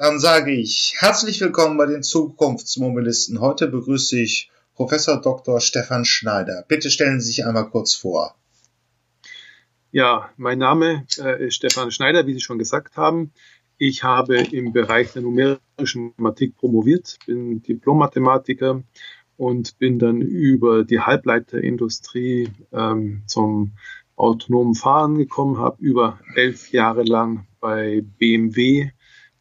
Dann sage ich herzlich willkommen bei den Zukunftsmobilisten. Heute begrüße ich Professor Dr. Stefan Schneider. Bitte stellen Sie sich einmal kurz vor. Ja, mein Name äh, ist Stefan Schneider, wie Sie schon gesagt haben. Ich habe im Bereich der numerischen Mathematik promoviert, bin Diplom-Mathematiker und bin dann über die Halbleiterindustrie ähm, zum autonomen Fahren gekommen, habe über elf Jahre lang bei BMW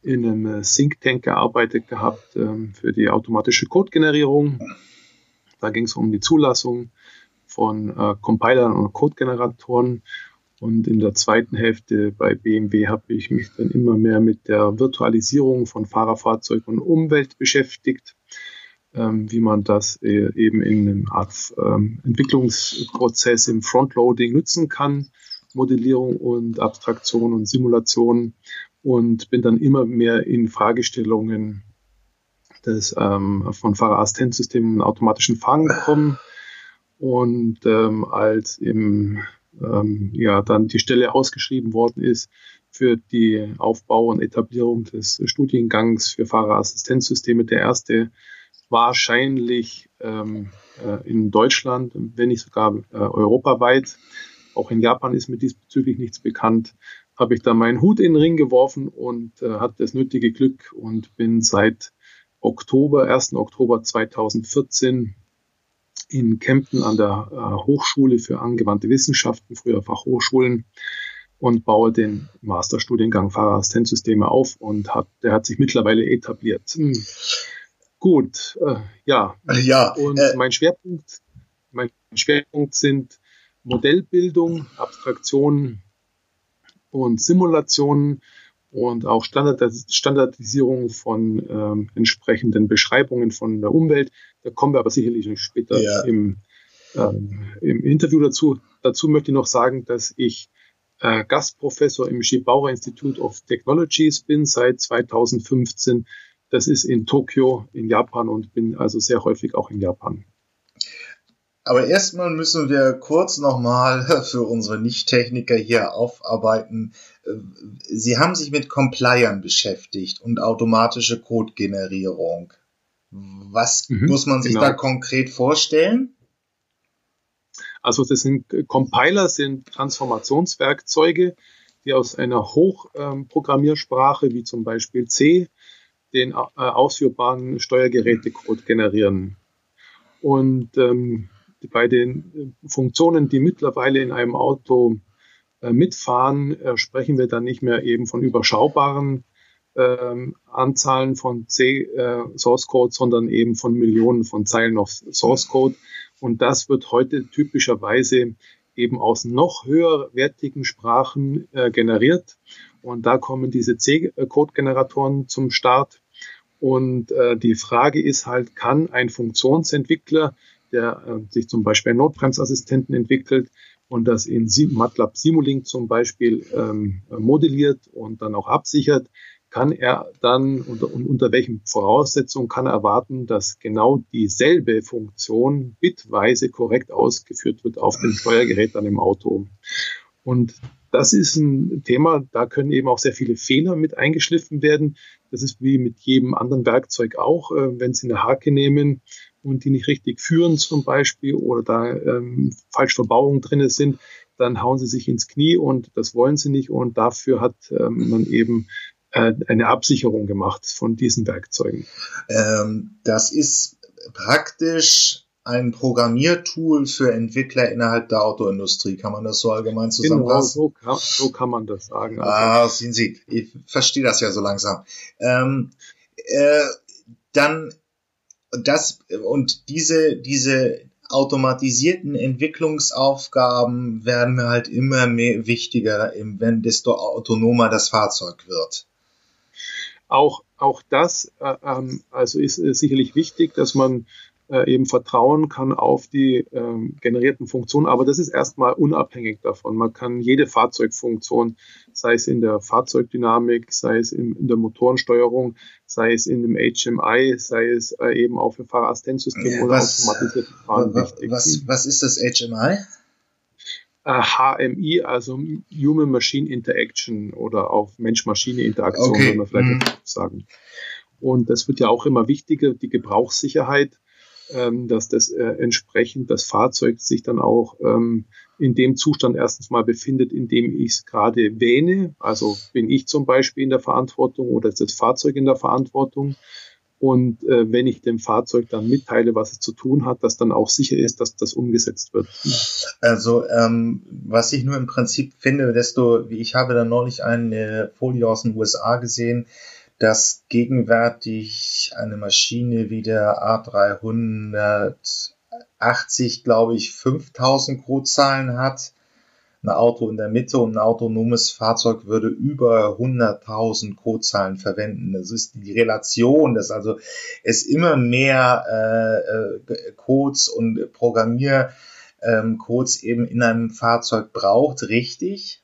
in einem äh, Think Tank gearbeitet gehabt ähm, für die automatische Codegenerierung. Da ging es um die Zulassung von äh, Compilern und Codegeneratoren. Und in der zweiten Hälfte bei BMW habe ich mich dann immer mehr mit der Virtualisierung von Fahrerfahrzeug und Umwelt beschäftigt, ähm, wie man das äh, eben in einem Art ähm, Entwicklungsprozess im Frontloading nutzen kann, Modellierung und Abstraktion und Simulation und bin dann immer mehr in Fragestellungen des, ähm, von Fahrerassistenzsystemen und automatischen Fahren gekommen. Und ähm, als im, ähm, ja, dann die Stelle ausgeschrieben worden ist für die Aufbau und Etablierung des Studiengangs für Fahrerassistenzsysteme, der erste wahrscheinlich ähm, äh, in Deutschland, wenn nicht sogar äh, europaweit. Auch in Japan ist mir diesbezüglich nichts bekannt habe ich da meinen Hut in den Ring geworfen und äh, hatte das nötige Glück und bin seit Oktober, 1. Oktober 2014 in Kempten an der äh, Hochschule für angewandte Wissenschaften, früher Fachhochschulen, und baue den Masterstudiengang Fahrerassistenzsysteme auf und hat, der hat sich mittlerweile etabliert. Hm. Gut, äh, ja. Ja. Und äh, mein Schwerpunkt, mein Schwerpunkt sind Modellbildung, Abstraktion, und Simulationen und auch Standardis Standardisierung von ähm, entsprechenden Beschreibungen von der Umwelt. Da kommen wir aber sicherlich später ja. im, ähm, im Interview dazu. Dazu möchte ich noch sagen, dass ich äh, Gastprofessor im Shibauer Institute of Technologies bin seit 2015. Das ist in Tokio in Japan und bin also sehr häufig auch in Japan. Aber erstmal müssen wir kurz nochmal für unsere Nicht-Techniker hier aufarbeiten. Sie haben sich mit Compliern beschäftigt und automatische Codegenerierung. Was mhm, muss man sich genau. da konkret vorstellen? Also das sind Compiler sind Transformationswerkzeuge, die aus einer Hochprogrammiersprache ähm, wie zum Beispiel C den äh, ausführbaren Steuergerätecode generieren. Und ähm, bei den äh, Funktionen, die mittlerweile in einem Auto äh, mitfahren, äh, sprechen wir dann nicht mehr eben von überschaubaren ähm, Anzahlen von C äh, Source Code, sondern eben von Millionen von Zeilen auf Source Code. Und das wird heute typischerweise eben aus noch höherwertigen Sprachen äh, generiert. Und da kommen diese C-Code-Generatoren zum Start. Und äh, die Frage ist halt, kann ein Funktionsentwickler der äh, sich zum Beispiel Notbremsassistenten entwickelt und das in MATLAB Simulink zum Beispiel ähm, modelliert und dann auch absichert, kann er dann unter, unter welchen Voraussetzungen kann er erwarten, dass genau dieselbe Funktion bitweise korrekt ausgeführt wird auf dem Steuergerät an dem Auto. Und das ist ein Thema, da können eben auch sehr viele Fehler mit eingeschliffen werden. Das ist wie mit jedem anderen Werkzeug auch. Äh, wenn Sie eine Hake nehmen, und die nicht richtig führen zum Beispiel oder da ähm, falsch Verbauungen drin sind, dann hauen sie sich ins Knie und das wollen sie nicht und dafür hat ähm, man eben äh, eine Absicherung gemacht von diesen Werkzeugen. Ähm, das ist praktisch ein Programmiertool für Entwickler innerhalb der Autoindustrie. Kann man das so allgemein zusammenfassen? Genau, so kann, so kann man das sagen. Also, ah, sehen Sie, ich verstehe das ja so langsam. Ähm, äh, dann das und diese diese automatisierten Entwicklungsaufgaben werden halt immer mehr wichtiger, wenn desto autonomer das Fahrzeug wird. Auch auch das äh, ähm, also ist, ist sicherlich wichtig, dass man äh, eben vertrauen kann auf die ähm, generierten Funktionen. Aber das ist erstmal unabhängig davon. Man kann jede Fahrzeugfunktion, sei es in der Fahrzeugdynamik, sei es in, in der Motorensteuerung, sei es in dem HMI, sei es äh, eben auch für Fahrerassistenzsystem oder was, automatisierte Fahren was. Was, was ist das HMI? HMI, also Human Machine Interaction oder auch Mensch-Maschine-Interaktion, okay. würde man vielleicht mhm. sagen. Und das wird ja auch immer wichtiger, die Gebrauchssicherheit, ähm, dass das äh, entsprechend das Fahrzeug sich dann auch ähm, in dem Zustand erstens mal befindet, in dem ich es gerade wähne. Also bin ich zum Beispiel in der Verantwortung oder ist das Fahrzeug in der Verantwortung? Und äh, wenn ich dem Fahrzeug dann mitteile, was es zu tun hat, dass dann auch sicher ist, dass das umgesetzt wird. Also ähm, was ich nur im Prinzip finde, desto, wie ich habe da neulich eine Folie aus den USA gesehen, dass gegenwärtig eine Maschine wie der A380, glaube ich, 5000 Codezahlen hat ein Auto in der Mitte und ein autonomes Fahrzeug würde über 100.000 Codezahlen verwenden. Das ist die Relation, dass also es immer mehr äh, äh, Codes und Programmiercodes ähm, eben in einem Fahrzeug braucht, richtig?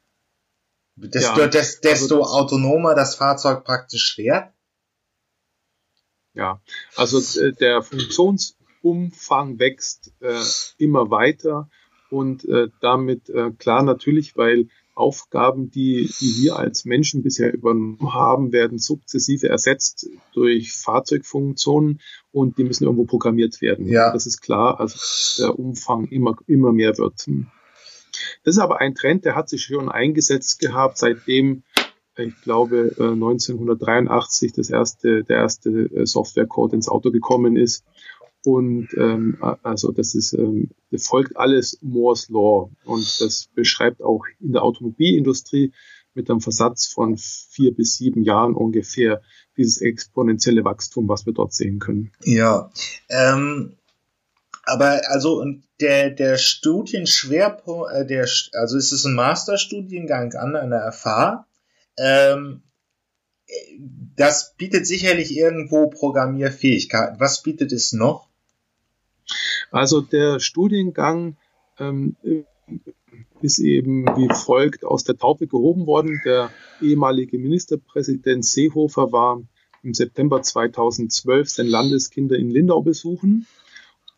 Desto, ja, des, desto also autonomer das Fahrzeug praktisch fährt? Ja, also äh, der Funktionsumfang wächst äh, immer weiter und äh, damit äh, klar natürlich, weil Aufgaben, die, die wir als Menschen bisher übernommen haben, werden sukzessive ersetzt durch Fahrzeugfunktionen und die müssen irgendwo programmiert werden. Ja. Das ist klar, also der Umfang immer, immer mehr wird. Das ist aber ein Trend, der hat sich schon eingesetzt gehabt, seitdem ich glaube 1983 äh, das erste, der erste äh, Softwarecode ins Auto gekommen ist und ähm, also das ist ähm, folgt alles Moore's Law und das beschreibt auch in der Automobilindustrie mit einem Versatz von vier bis sieben Jahren ungefähr dieses exponentielle Wachstum, was wir dort sehen können. Ja, ähm, aber also der der Studienschwerpunkt, äh, der also es ist ein Masterstudiengang an einer FH. Ähm, das bietet sicherlich irgendwo Programmierfähigkeiten. Was bietet es noch? Also der Studiengang ähm, ist eben wie folgt aus der Taufe gehoben worden. Der ehemalige Ministerpräsident Seehofer war im September 2012 sein Landeskinder in Lindau besuchen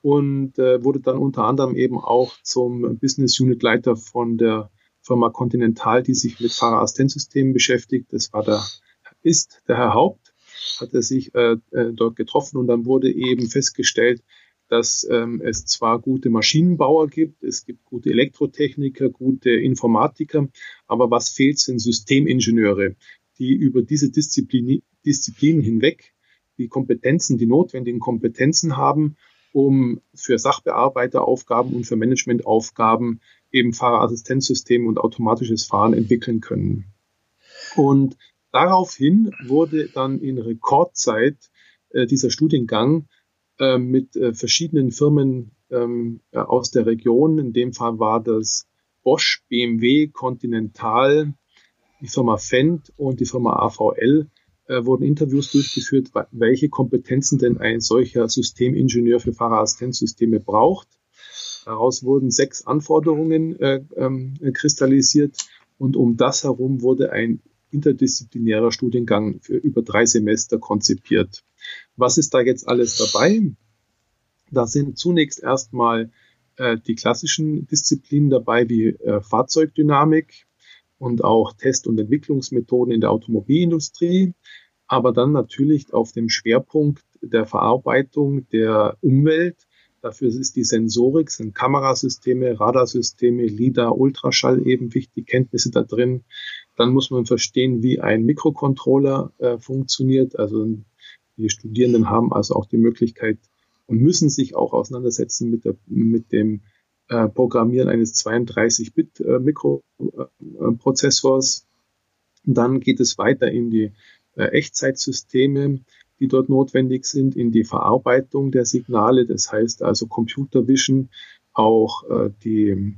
und äh, wurde dann unter anderem eben auch zum Business Unit Leiter von der Firma Continental, die sich mit Fahrerassistenzsystemen beschäftigt. Das war der, ist der Herr Haupt, hat er sich äh, äh dort getroffen und dann wurde eben festgestellt, dass ähm, es zwar gute Maschinenbauer gibt, es gibt gute Elektrotechniker, gute Informatiker, aber was fehlt, sind Systemingenieure, die über diese Disziplin, Disziplinen hinweg die Kompetenzen, die notwendigen Kompetenzen haben, um für Sachbearbeiteraufgaben und für Managementaufgaben eben Fahrerassistenzsysteme und automatisches Fahren entwickeln können. Und daraufhin wurde dann in Rekordzeit äh, dieser Studiengang äh, mit äh, verschiedenen Firmen ähm, äh, aus der Region. In dem Fall war das Bosch, BMW, Continental, die Firma Fendt und die Firma AVL äh, wurden Interviews durchgeführt, welche Kompetenzen denn ein solcher Systemingenieur für Fahrerassistenzsysteme braucht. Daraus wurden sechs Anforderungen äh, ähm, kristallisiert und um das herum wurde ein interdisziplinärer Studiengang für über drei Semester konzipiert. Was ist da jetzt alles dabei? Da sind zunächst erstmal äh, die klassischen Disziplinen dabei, wie äh, Fahrzeugdynamik und auch Test- und Entwicklungsmethoden in der Automobilindustrie, aber dann natürlich auf dem Schwerpunkt der Verarbeitung der Umwelt. Dafür ist die Sensorik, sind Kamerasysteme, Radarsysteme, LIDAR, Ultraschall eben wichtig, Kenntnisse da drin. Dann muss man verstehen, wie ein Mikrocontroller äh, funktioniert, also die Studierenden haben also auch die Möglichkeit und müssen sich auch auseinandersetzen mit, der, mit dem äh, Programmieren eines 32-Bit-Mikroprozessors. Äh, dann geht es weiter in die äh, Echtzeitsysteme, die dort notwendig sind, in die Verarbeitung der Signale, das heißt also Computer Vision, auch die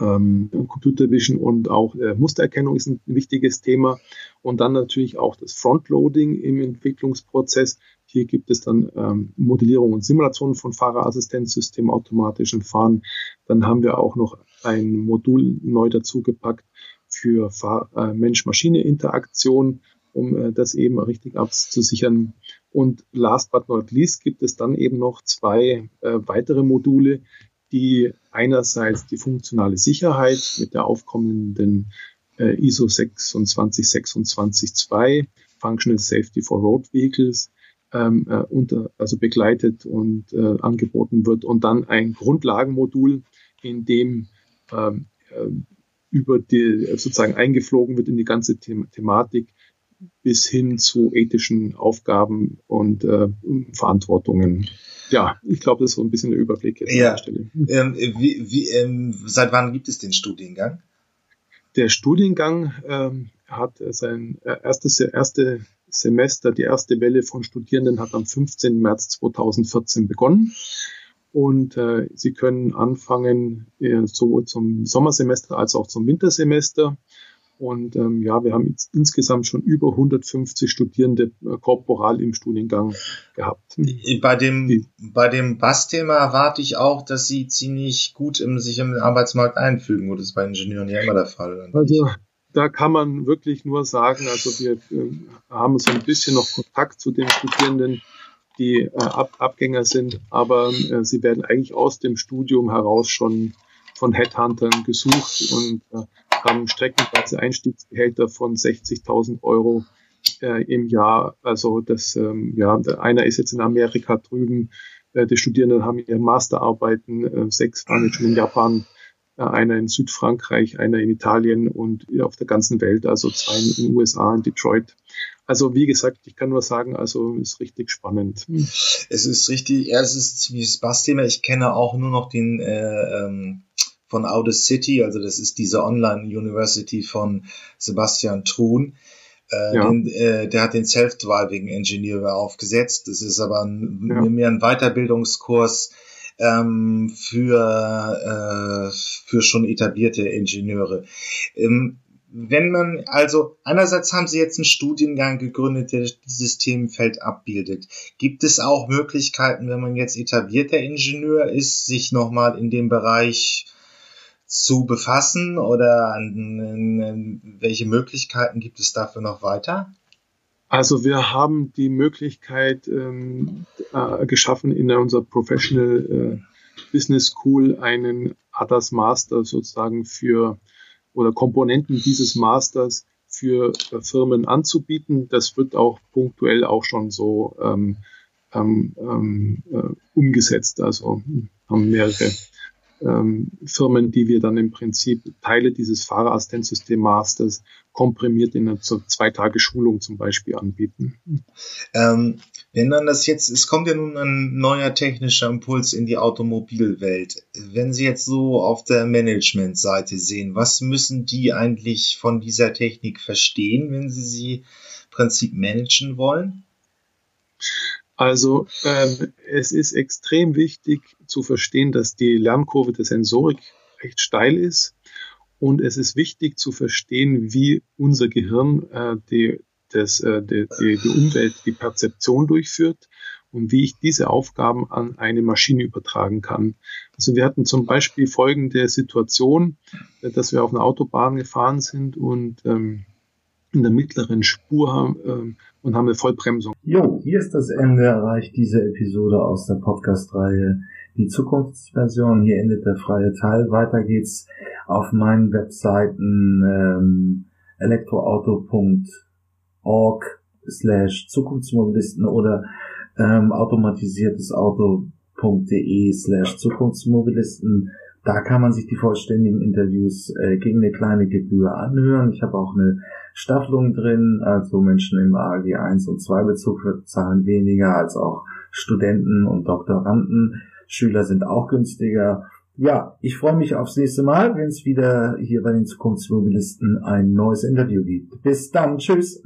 ähm, Computer Vision und auch äh, Mustererkennung ist ein wichtiges Thema. Und dann natürlich auch das Frontloading im Entwicklungsprozess. Hier gibt es dann ähm, Modellierung und Simulation von Fahrerassistenzsystemen, automatischem Fahren. Dann haben wir auch noch ein Modul neu dazugepackt für äh, Mensch-Maschine-Interaktion, um äh, das eben richtig abzusichern. Und last but not least gibt es dann eben noch zwei äh, weitere Module, die einerseits die funktionale Sicherheit mit der aufkommenden äh, ISO 26262 Functional Safety for Road Vehicles ähm, äh, unter, also begleitet und äh, angeboten wird und dann ein Grundlagenmodul, in dem ähm, äh, über die sozusagen eingeflogen wird in die ganze The Thematik bis hin zu ethischen Aufgaben und äh, Verantwortungen. Ja, ich glaube, das ist so ein bisschen der Überblick jetzt ja. an der Stelle. Ähm, wie, wie, ähm, seit wann gibt es den Studiengang? Der Studiengang ähm, hat sein äh, erstes erste Semester, die erste Welle von Studierenden hat am 15. März 2014 begonnen. Und äh, Sie können anfangen äh, sowohl zum Sommersemester als auch zum Wintersemester. Und ähm, ja, wir haben jetzt insgesamt schon über 150 Studierende äh, korporal im Studiengang gehabt. Bei dem, Die, bei dem Bassthema erwarte ich auch, dass Sie ziemlich gut im, sich im Arbeitsmarkt einfügen. Oder das ist bei Ingenieuren ja immer der Fall. Also da kann man wirklich nur sagen, also wir äh, haben so ein bisschen noch Kontakt zu den Studierenden, die äh, Ab Abgänger sind, aber äh, sie werden eigentlich aus dem Studium heraus schon von Headhuntern gesucht und äh, haben streckenweise Einstiegsgehälter von 60.000 Euro äh, im Jahr. Also das, ähm, ja, einer ist jetzt in Amerika drüben, äh, die Studierenden haben ihre Masterarbeiten, äh, sechs waren jetzt schon in Japan äh, einer in Südfrankreich, einer in Italien und auf der ganzen Welt, also zwei in den USA, in Detroit. Also wie gesagt, ich kann nur sagen, also ist richtig spannend. Es ist richtig, ja, es ist ziemlich Spaß-Thema. Ich kenne auch nur noch den äh, ähm, von Outer City, also das ist diese Online-University von Sebastian Thun. Äh, ja. den, äh, der hat den Self-Driving Engineer aufgesetzt. Das ist aber ein, ja. mehr ein Weiterbildungskurs ähm, für, äh, für schon etablierte Ingenieure. Ähm, wenn man, also einerseits haben Sie jetzt einen Studiengang gegründet, der dieses Themenfeld abbildet. Gibt es auch Möglichkeiten, wenn man jetzt etablierter Ingenieur ist, sich nochmal in dem Bereich zu befassen oder welche Möglichkeiten gibt es dafür noch weiter? Also wir haben die Möglichkeit ähm, äh, geschaffen in unserer Professional äh, Business School einen ADAS Master sozusagen für oder Komponenten dieses Masters für äh, Firmen anzubieten. Das wird auch punktuell auch schon so ähm, ähm, ähm äh, umgesetzt. Also haben mehrere ähm, Firmen, die wir dann im Prinzip Teile dieses Fahrerassistenzsystem Masters komprimiert in einer zwei Tage Schulung zum Beispiel anbieten. Ähm, wenn dann das jetzt, es kommt ja nun ein neuer technischer Impuls in die Automobilwelt. Wenn Sie jetzt so auf der Managementseite sehen, was müssen die eigentlich von dieser Technik verstehen, wenn Sie sie im Prinzip managen wollen? Also ähm, es ist extrem wichtig zu verstehen, dass die Lernkurve der Sensorik recht steil ist und es ist wichtig zu verstehen, wie unser Gehirn äh, die, das, äh, die, die, die Umwelt, die Perzeption durchführt und wie ich diese Aufgaben an eine Maschine übertragen kann. Also wir hatten zum Beispiel folgende Situation, äh, dass wir auf einer Autobahn gefahren sind und ähm, in der mittleren Spur haben ähm, und haben eine Vollbremsung. Jo, hier ist das Ende erreicht diese Episode aus der Podcast-Reihe Die Zukunftsversion. Hier endet der freie Teil. Weiter geht's auf meinen Webseiten ähm, elektroauto.org slash Zukunftsmobilisten oder ähm, automatisiertes Auto.de slash Zukunftsmobilisten. Da kann man sich die vollständigen Interviews äh, gegen eine kleine Gebühr anhören. Ich habe auch eine Staffelung drin, also Menschen im AG 1 und 2 Bezug zahlen weniger als auch Studenten und Doktoranden. Schüler sind auch günstiger. Ja, ich freue mich aufs nächste Mal, wenn es wieder hier bei den Zukunftsmobilisten ein neues Interview gibt. Bis dann, tschüss.